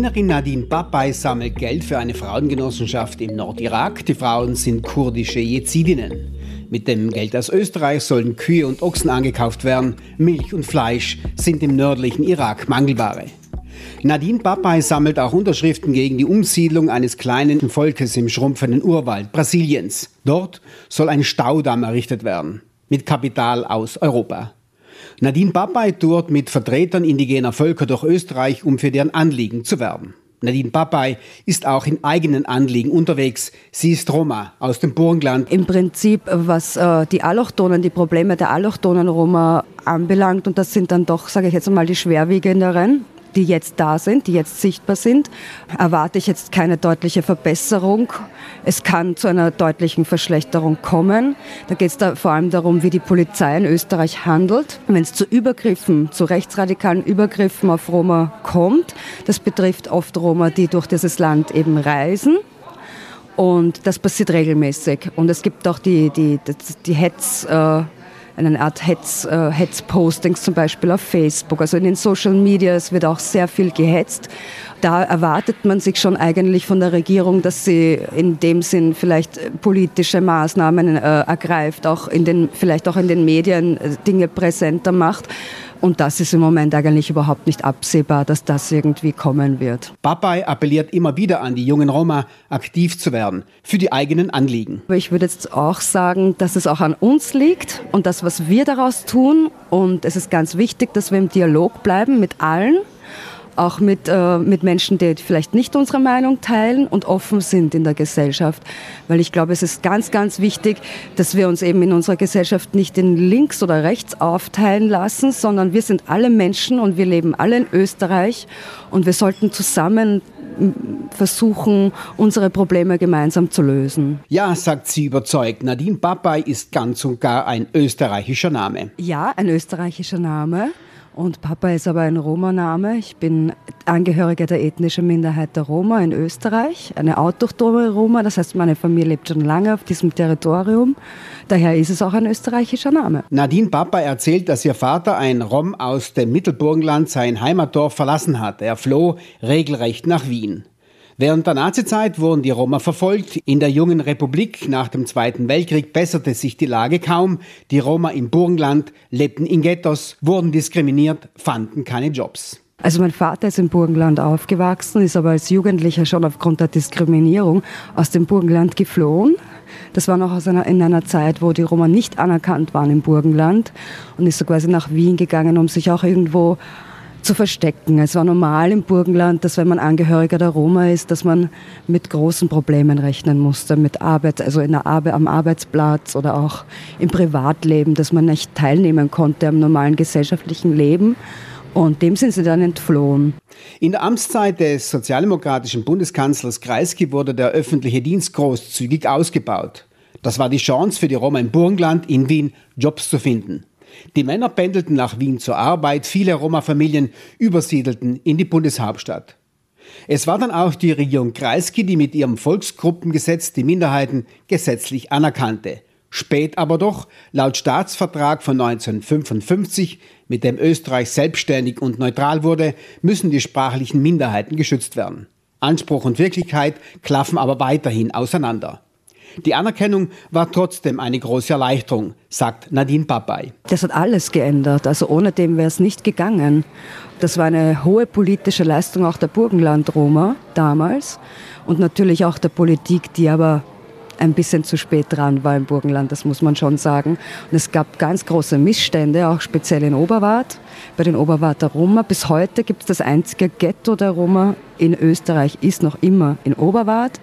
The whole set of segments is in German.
Wienerin Nadine Babay sammelt Geld für eine Frauengenossenschaft im Nordirak. Die Frauen sind kurdische Jezidinnen. Mit dem Geld aus Österreich sollen Kühe und Ochsen angekauft werden. Milch und Fleisch sind im nördlichen Irak Mangelware. Nadine Babay sammelt auch Unterschriften gegen die Umsiedlung eines kleinen Volkes im schrumpfenden Urwald Brasiliens. Dort soll ein Staudamm errichtet werden. Mit Kapital aus Europa. Nadine Babay tourt mit Vertretern indigener Völker durch Österreich, um für deren Anliegen zu werben. Nadine Babay ist auch in eigenen Anliegen unterwegs. Sie ist Roma aus dem Burgenland. Im Prinzip, was äh, die Allochtonen, die Probleme der Allochtonen Roma anbelangt, und das sind dann doch, sage ich jetzt mal, die schwerwiegenderen, die jetzt da sind, die jetzt sichtbar sind, erwarte ich jetzt keine deutliche Verbesserung. Es kann zu einer deutlichen Verschlechterung kommen. Da geht es da vor allem darum, wie die Polizei in Österreich handelt. Wenn es zu Übergriffen, zu rechtsradikalen Übergriffen auf Roma kommt, das betrifft oft Roma, die durch dieses Land eben reisen. Und das passiert regelmäßig. Und es gibt auch die, die, die, die Hetz. Äh, eine Art Hetz, äh, Hetzpostings zum Beispiel auf Facebook. Also in den Social Media, es wird auch sehr viel gehetzt. Da erwartet man sich schon eigentlich von der Regierung, dass sie in dem Sinn vielleicht politische Maßnahmen äh, ergreift, auch in den, vielleicht auch in den Medien äh, Dinge präsenter macht. Und das ist im Moment eigentlich überhaupt nicht absehbar, dass das irgendwie kommen wird. Babay appelliert immer wieder an die jungen Roma, aktiv zu werden für die eigenen Anliegen. Ich würde jetzt auch sagen, dass es auch an uns liegt und das, was wir daraus tun. Und es ist ganz wichtig, dass wir im Dialog bleiben mit allen auch mit, äh, mit Menschen, die vielleicht nicht unsere Meinung teilen und offen sind in der Gesellschaft. Weil ich glaube, es ist ganz, ganz wichtig, dass wir uns eben in unserer Gesellschaft nicht in links oder rechts aufteilen lassen, sondern wir sind alle Menschen und wir leben alle in Österreich und wir sollten zusammen versuchen, unsere Probleme gemeinsam zu lösen. Ja, sagt sie überzeugt. Nadine Babay ist ganz und gar ein österreichischer Name. Ja, ein österreichischer Name. Und Papa ist aber ein Roma-Name. Ich bin Angehöriger der ethnischen Minderheit der Roma in Österreich, eine autochtone Roma. Das heißt, meine Familie lebt schon lange auf diesem Territorium. Daher ist es auch ein österreichischer Name. Nadine Papa erzählt, dass ihr Vater, ein Rom aus dem Mittelburgenland, sein Heimatdorf verlassen hat. Er floh regelrecht nach Wien. Während der Nazizeit wurden die Roma verfolgt. In der jungen Republik nach dem Zweiten Weltkrieg besserte sich die Lage kaum. Die Roma im Burgenland lebten in Ghettos, wurden diskriminiert, fanden keine Jobs. Also mein Vater ist im Burgenland aufgewachsen, ist aber als Jugendlicher schon aufgrund der Diskriminierung aus dem Burgenland geflohen. Das war noch einer, in einer Zeit, wo die Roma nicht anerkannt waren im Burgenland und ist so quasi nach Wien gegangen, um sich auch irgendwo zu verstecken. Es war normal im Burgenland, dass wenn man Angehöriger der Roma ist, dass man mit großen Problemen rechnen musste, mit Arbeit, also in der Arbeit, am Arbeitsplatz oder auch im Privatleben, dass man nicht teilnehmen konnte am normalen gesellschaftlichen Leben. Und dem sind sie dann entflohen. In der Amtszeit des sozialdemokratischen Bundeskanzlers Kreisky wurde der öffentliche Dienst großzügig ausgebaut. Das war die Chance für die Roma im Burgenland, in Wien Jobs zu finden. Die Männer pendelten nach Wien zur Arbeit, viele Roma-Familien übersiedelten in die Bundeshauptstadt. Es war dann auch die Regierung Kreisky, die mit ihrem Volksgruppengesetz die Minderheiten gesetzlich anerkannte. Spät aber doch, laut Staatsvertrag von 1955, mit dem Österreich selbstständig und neutral wurde, müssen die sprachlichen Minderheiten geschützt werden. Anspruch und Wirklichkeit klaffen aber weiterhin auseinander. Die Anerkennung war trotzdem eine große Erleichterung, sagt Nadine Babay. Das hat alles geändert. Also ohne dem wäre es nicht gegangen. Das war eine hohe politische Leistung auch der Burgenland-Roma damals und natürlich auch der Politik, die aber ein bisschen zu spät dran war im Burgenland, das muss man schon sagen. Und es gab ganz große Missstände, auch speziell in Oberwart, bei den Oberwarter Roma. Bis heute gibt es das einzige Ghetto der Roma in Österreich, ist noch immer in Oberwart.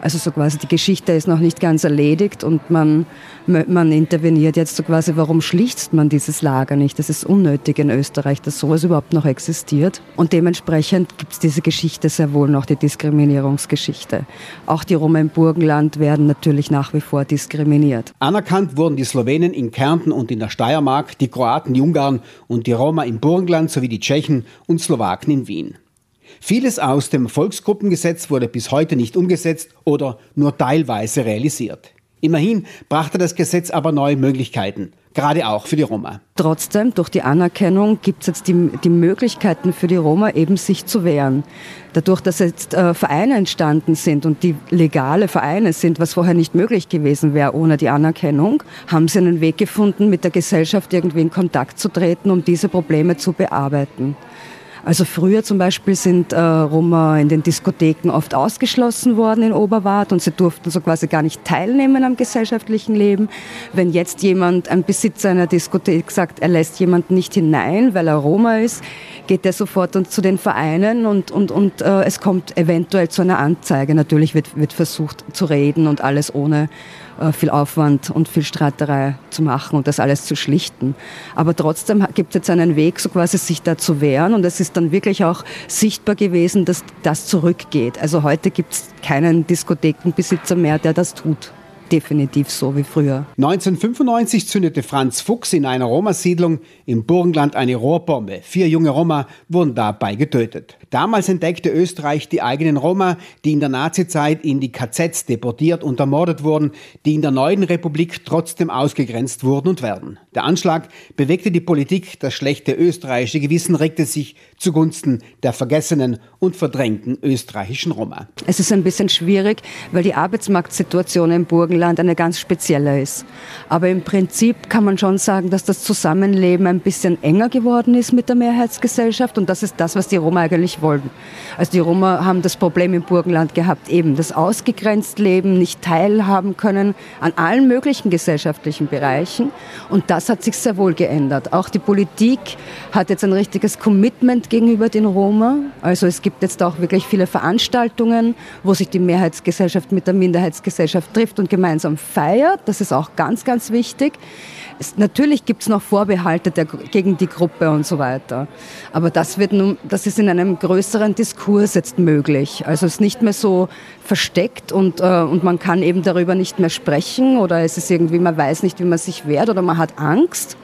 Also so quasi die Geschichte ist noch nicht ganz erledigt und man, man interveniert jetzt so quasi, warum schließt man dieses Lager nicht? Das ist unnötig in Österreich, dass sowas überhaupt noch existiert. Und dementsprechend gibt es diese Geschichte sehr wohl noch, die Diskriminierungsgeschichte. Auch die Roma im Burgenland werden natürlich nach wie vor diskriminiert. Anerkannt wurden die Slowenen in Kärnten und in der Steiermark, die Kroaten, die Ungarn und die Roma im Burgenland sowie die Tschechen und Slowaken in Wien. Vieles aus dem Volksgruppengesetz wurde bis heute nicht umgesetzt oder nur teilweise realisiert. Immerhin brachte das Gesetz aber neue Möglichkeiten, gerade auch für die Roma. Trotzdem, durch die Anerkennung gibt es jetzt die, die, Möglichkeiten für die Roma eben sich zu wehren. Dadurch, dass jetzt äh, Vereine entstanden sind und die legale Vereine sind, was vorher nicht möglich gewesen wäre ohne die Anerkennung, haben sie einen Weg gefunden, mit der Gesellschaft irgendwie in Kontakt zu treten, um diese Probleme zu bearbeiten. Also früher zum Beispiel sind äh, Roma in den Diskotheken oft ausgeschlossen worden in Oberwart und sie durften so quasi gar nicht teilnehmen am gesellschaftlichen Leben. Wenn jetzt jemand, ein Besitzer einer Diskothek sagt, er lässt jemanden nicht hinein, weil er Roma ist, geht er sofort zu den Vereinen und, und, und äh, es kommt eventuell zu einer Anzeige. Natürlich wird, wird versucht zu reden und alles ohne äh, viel Aufwand und viel Streiterei zu machen und das alles zu schlichten. Aber trotzdem gibt es jetzt einen Weg, so quasi sich da zu wehren und es ist dann wirklich auch sichtbar gewesen, dass das zurückgeht. Also heute gibt es keinen Diskothekenbesitzer mehr, der das tut definitiv so wie früher. 1995 zündete Franz Fuchs in einer Roma-Siedlung im Burgenland eine Rohrbombe. Vier junge Roma wurden dabei getötet. Damals entdeckte Österreich die eigenen Roma, die in der Nazizeit in die KZs deportiert und ermordet wurden, die in der neuen Republik trotzdem ausgegrenzt wurden und werden. Der Anschlag bewegte die Politik, das schlechte österreichische Gewissen regte sich zugunsten der vergessenen und verdrängten österreichischen Roma. Es ist ein bisschen schwierig, weil die Arbeitsmarktsituation im Burgenland eine ganz spezielle ist. Aber im Prinzip kann man schon sagen, dass das Zusammenleben ein bisschen enger geworden ist mit der Mehrheitsgesellschaft und das ist das, was die Roma eigentlich wollen. Also die Roma haben das Problem im Burgenland gehabt, eben das ausgegrenzt Leben, nicht teilhaben können an allen möglichen gesellschaftlichen Bereichen. Und das hat sich sehr wohl geändert. Auch die Politik hat jetzt ein richtiges Commitment gegenüber den Roma. Also es gibt jetzt auch wirklich viele Veranstaltungen, wo sich die Mehrheitsgesellschaft mit der Minderheitsgesellschaft trifft und gemeinsam feiert. Das ist auch ganz, ganz wichtig. Es, natürlich gibt es noch Vorbehalte der, gegen die Gruppe und so weiter. Aber das, wird nun, das ist in einem größeren Diskurs jetzt möglich. Also es ist nicht mehr so versteckt und, äh, und man kann eben darüber nicht mehr sprechen oder es ist irgendwie, man weiß nicht, wie man sich wehrt oder man hat Angst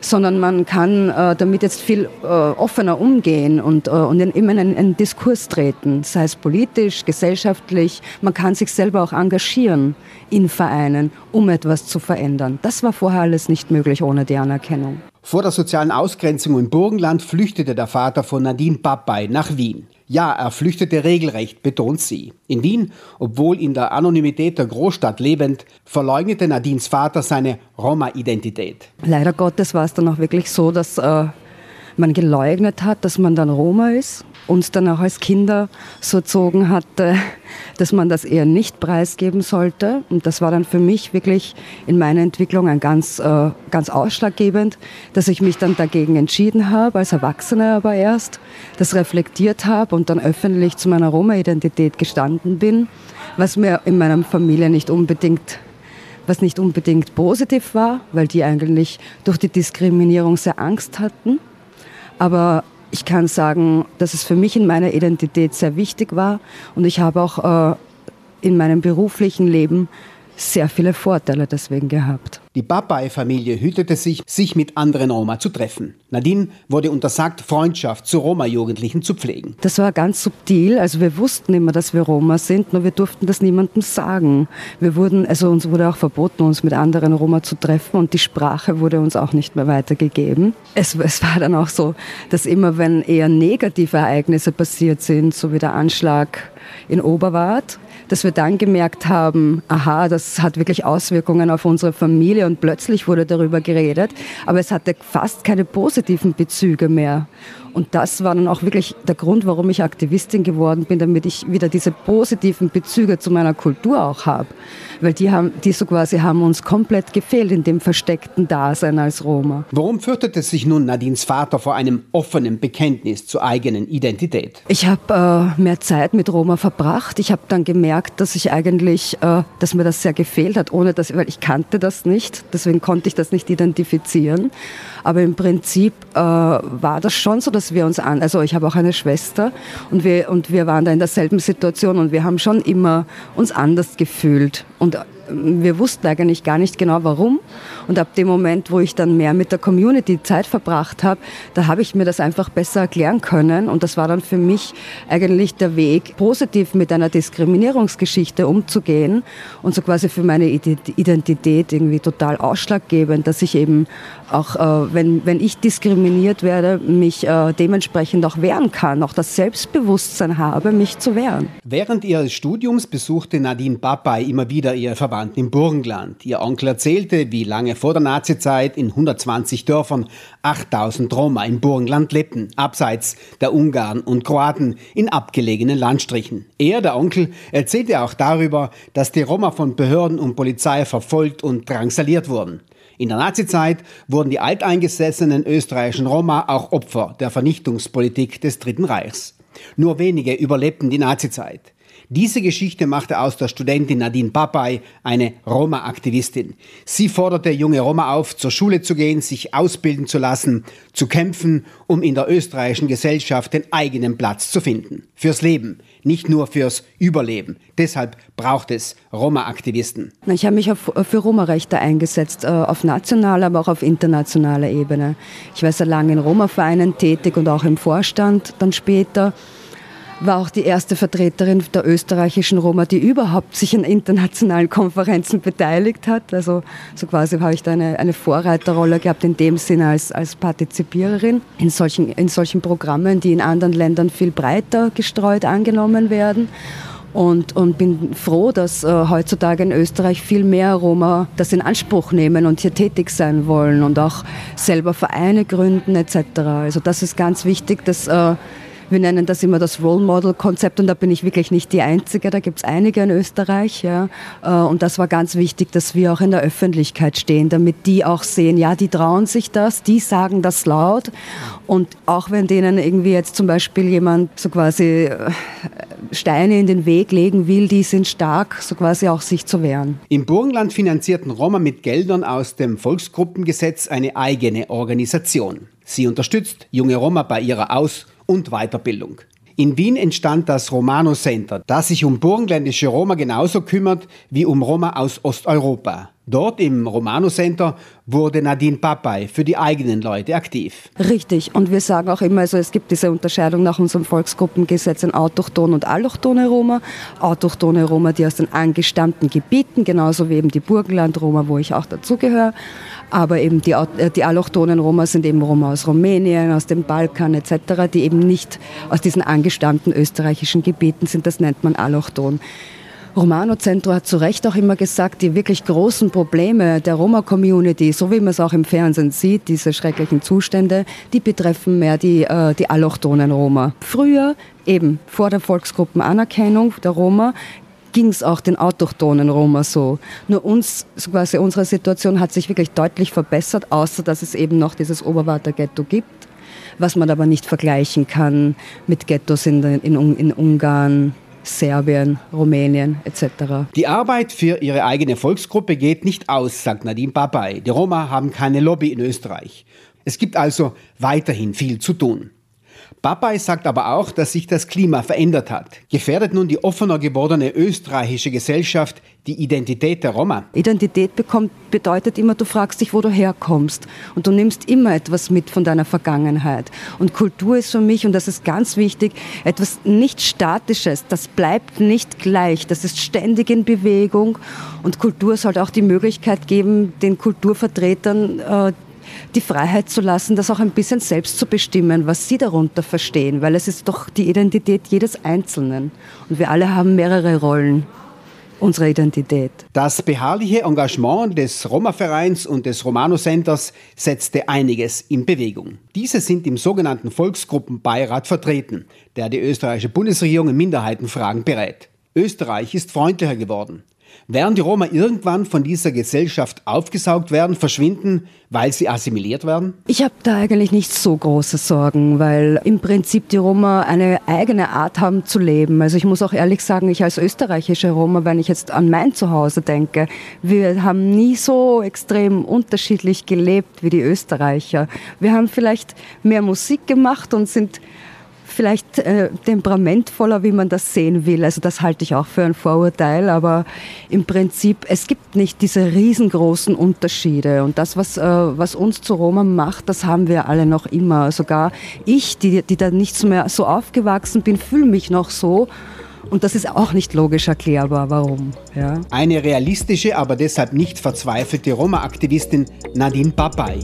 sondern man kann äh, damit jetzt viel äh, offener umgehen und, äh, und in, immer in einen, einen, Diskurs treten, sei es politisch, gesellschaftlich. Man kann sich selber auch engagieren in Vereinen, um etwas zu verändern. Das war vorher alles nicht möglich ohne die Anerkennung. Vor der sozialen Ausgrenzung im Burgenland flüchtete der Vater von Nadine Babay nach Wien. Ja, er flüchtete regelrecht, betont sie. In Wien, obwohl in der Anonymität der Großstadt lebend, verleugnete Nadines Vater seine Roma-Identität. Leider Gottes war es dann auch wirklich so, dass äh, man geleugnet hat, dass man dann Roma ist uns dann auch als Kinder so erzogen hatte, dass man das eher nicht preisgeben sollte. Und das war dann für mich wirklich in meiner Entwicklung ein ganz, äh, ganz ausschlaggebend, dass ich mich dann dagegen entschieden habe, als Erwachsene aber erst, das reflektiert habe und dann öffentlich zu meiner Roma-Identität gestanden bin, was mir in meiner Familie nicht unbedingt was nicht unbedingt positiv war, weil die eigentlich durch die Diskriminierung sehr Angst hatten. Aber ich kann sagen, dass es für mich in meiner Identität sehr wichtig war und ich habe auch äh, in meinem beruflichen Leben sehr viele Vorteile deswegen gehabt. Die Babai-Familie hütete sich, sich mit anderen Roma zu treffen. Nadine wurde untersagt, Freundschaft zu Roma-Jugendlichen zu pflegen. Das war ganz subtil. Also wir wussten immer, dass wir Roma sind, nur wir durften das niemandem sagen. Wir wurden, also uns wurde auch verboten, uns mit anderen Roma zu treffen und die Sprache wurde uns auch nicht mehr weitergegeben. Es, es war dann auch so, dass immer wenn eher negative Ereignisse passiert sind, so wie der Anschlag in Oberwart, dass wir dann gemerkt haben, aha, das hat wirklich Auswirkungen auf unsere Familie und plötzlich wurde darüber geredet, aber es hatte fast keine positiven Bezüge mehr. Und das war dann auch wirklich der Grund, warum ich Aktivistin geworden bin, damit ich wieder diese positiven Bezüge zu meiner Kultur auch habe. Weil die, haben, die so quasi haben uns komplett gefehlt in dem versteckten Dasein als Roma. Warum fürchtete sich nun Nadines Vater vor einem offenen Bekenntnis zur eigenen Identität? Ich habe äh, mehr Zeit mit Roma verbracht. Ich habe dann gemerkt, dass ich eigentlich, äh, dass mir das sehr gefehlt hat, ohne dass, weil ich kannte das nicht. Deswegen konnte ich das nicht identifizieren. Aber im Prinzip äh, war das schon so, dass wir uns an, also ich habe auch eine Schwester und wir, und wir waren da in derselben Situation und wir haben schon immer uns anders gefühlt. Und wir wussten eigentlich gar nicht genau warum. Und ab dem Moment, wo ich dann mehr mit der Community Zeit verbracht habe, da habe ich mir das einfach besser erklären können. Und das war dann für mich eigentlich der Weg, positiv mit einer Diskriminierungsgeschichte umzugehen und so quasi für meine Identität irgendwie total ausschlaggebend, dass ich eben auch, äh, wenn, wenn ich diskriminiert werde, mich äh, dementsprechend auch wehren kann, auch das Selbstbewusstsein habe, mich zu wehren. Während ihres Studiums besuchte Nadine Babay immer wieder ihre Verwandten im Burgenland. Ihr Onkel erzählte, wie lange vor der Nazizeit in 120 Dörfern 8000 Roma im Burgenland lebten, abseits der Ungarn und Kroaten in abgelegenen Landstrichen. Er, der Onkel, erzählte auch darüber, dass die Roma von Behörden und Polizei verfolgt und drangsaliert wurden. In der Nazizeit wurden die alteingesessenen österreichischen Roma auch Opfer der Vernichtungspolitik des Dritten Reichs. Nur wenige überlebten die Nazizeit. Diese Geschichte machte aus der Studentin Nadine Babay eine Roma-Aktivistin. Sie forderte junge Roma auf, zur Schule zu gehen, sich ausbilden zu lassen, zu kämpfen, um in der österreichischen Gesellschaft den eigenen Platz zu finden. Fürs Leben, nicht nur fürs Überleben. Deshalb braucht es Roma-Aktivisten. Ich habe mich für Roma-Rechte eingesetzt, äh, auf nationaler, aber auch auf internationaler Ebene. Ich war sehr lange in Roma-Vereinen tätig und auch im Vorstand dann später war auch die erste Vertreterin der österreichischen Roma, die überhaupt sich an internationalen Konferenzen beteiligt hat. Also so quasi habe ich da eine, eine Vorreiterrolle gehabt in dem Sinne als, als Partizipiererin in solchen, in solchen Programmen, die in anderen Ländern viel breiter gestreut angenommen werden. Und, und, bin froh, dass äh, heutzutage in Österreich viel mehr Roma das in Anspruch nehmen und hier tätig sein wollen und auch selber Vereine gründen etc. Also das ist ganz wichtig, dass äh, wir nennen das immer das Role Model Konzept und da bin ich wirklich nicht die Einzige. Da gibt es einige in Österreich. Ja. Äh, und das war ganz wichtig, dass wir auch in der Öffentlichkeit stehen, damit die auch sehen, ja, die trauen sich das, die sagen das laut. Und auch wenn denen irgendwie jetzt zum Beispiel jemand so quasi äh, Steine in den Weg legen will, die sind stark, so quasi auch sich zu wehren. Im Burgenland finanzierten Roma mit Geldern aus dem Volksgruppengesetz eine eigene Organisation. Sie unterstützt junge Roma bei ihrer Aus- und Weiterbildung. In Wien entstand das Romano Center, das sich um burgenländische Roma genauso kümmert wie um Roma aus Osteuropa. Dort im Romano Center wurde Nadine Papay für die eigenen Leute aktiv. Richtig. Und wir sagen auch immer, also es gibt diese Unterscheidung nach unserem Volksgruppengesetz in Autochton und Allochtone Roma. Autochtone Roma, die aus den angestammten Gebieten, genauso wie eben die Burgenland-Roma, wo ich auch dazugehöre. Aber eben die, äh, die Allochtonen Roma sind eben Roma aus Rumänien, aus dem Balkan etc., die eben nicht aus diesen angestammten österreichischen Gebieten sind. Das nennt man Allochton. Romano Centro hat zu Recht auch immer gesagt, die wirklich großen Probleme der Roma-Community, so wie man es auch im Fernsehen sieht, diese schrecklichen Zustände, die betreffen mehr die, äh, die allochtonen Roma. Früher, eben vor der Volksgruppenanerkennung der Roma, ging es auch den autochthonen Roma so. Nur uns, quasi unsere Situation hat sich wirklich deutlich verbessert, außer dass es eben noch dieses Oberwarter-Ghetto gibt, was man aber nicht vergleichen kann mit Ghettos in, in, in Ungarn, Serbien, Rumänien etc. Die Arbeit für ihre eigene Volksgruppe geht nicht aus, sagt Nadine Babay. Die Roma haben keine Lobby in Österreich. Es gibt also weiterhin viel zu tun. Babay sagt aber auch, dass sich das Klima verändert hat. Gefährdet nun die offener gewordene österreichische Gesellschaft die Identität der Roma? Identität bekommt, bedeutet immer, du fragst dich, wo du herkommst. Und du nimmst immer etwas mit von deiner Vergangenheit. Und Kultur ist für mich, und das ist ganz wichtig, etwas nicht Statisches. Das bleibt nicht gleich. Das ist ständig in Bewegung. Und Kultur sollte auch die Möglichkeit geben, den Kulturvertretern äh, die Freiheit zu lassen, das auch ein bisschen selbst zu bestimmen, was sie darunter verstehen, weil es ist doch die Identität jedes Einzelnen. Und wir alle haben mehrere Rollen unserer Identität. Das beharrliche Engagement des Roma-Vereins und des Romano-Centers setzte einiges in Bewegung. Diese sind im sogenannten Volksgruppenbeirat vertreten, der die österreichische Bundesregierung in Minderheitenfragen berät. Österreich ist freundlicher geworden. Werden die Roma irgendwann von dieser Gesellschaft aufgesaugt werden, verschwinden, weil sie assimiliert werden? Ich habe da eigentlich nicht so große Sorgen, weil im Prinzip die Roma eine eigene Art haben zu leben. Also ich muss auch ehrlich sagen, ich als österreichische Roma, wenn ich jetzt an mein Zuhause denke, wir haben nie so extrem unterschiedlich gelebt wie die Österreicher. Wir haben vielleicht mehr Musik gemacht und sind vielleicht äh, temperamentvoller, wie man das sehen will. Also das halte ich auch für ein Vorurteil, aber im Prinzip, es gibt nicht diese riesengroßen Unterschiede. Und das, was, äh, was uns zu Roma macht, das haben wir alle noch immer. Sogar ich, die, die da nicht mehr so aufgewachsen bin, fühle mich noch so. Und das ist auch nicht logisch erklärbar, warum. Ja. Eine realistische, aber deshalb nicht verzweifelte Roma-Aktivistin Nadine Papai.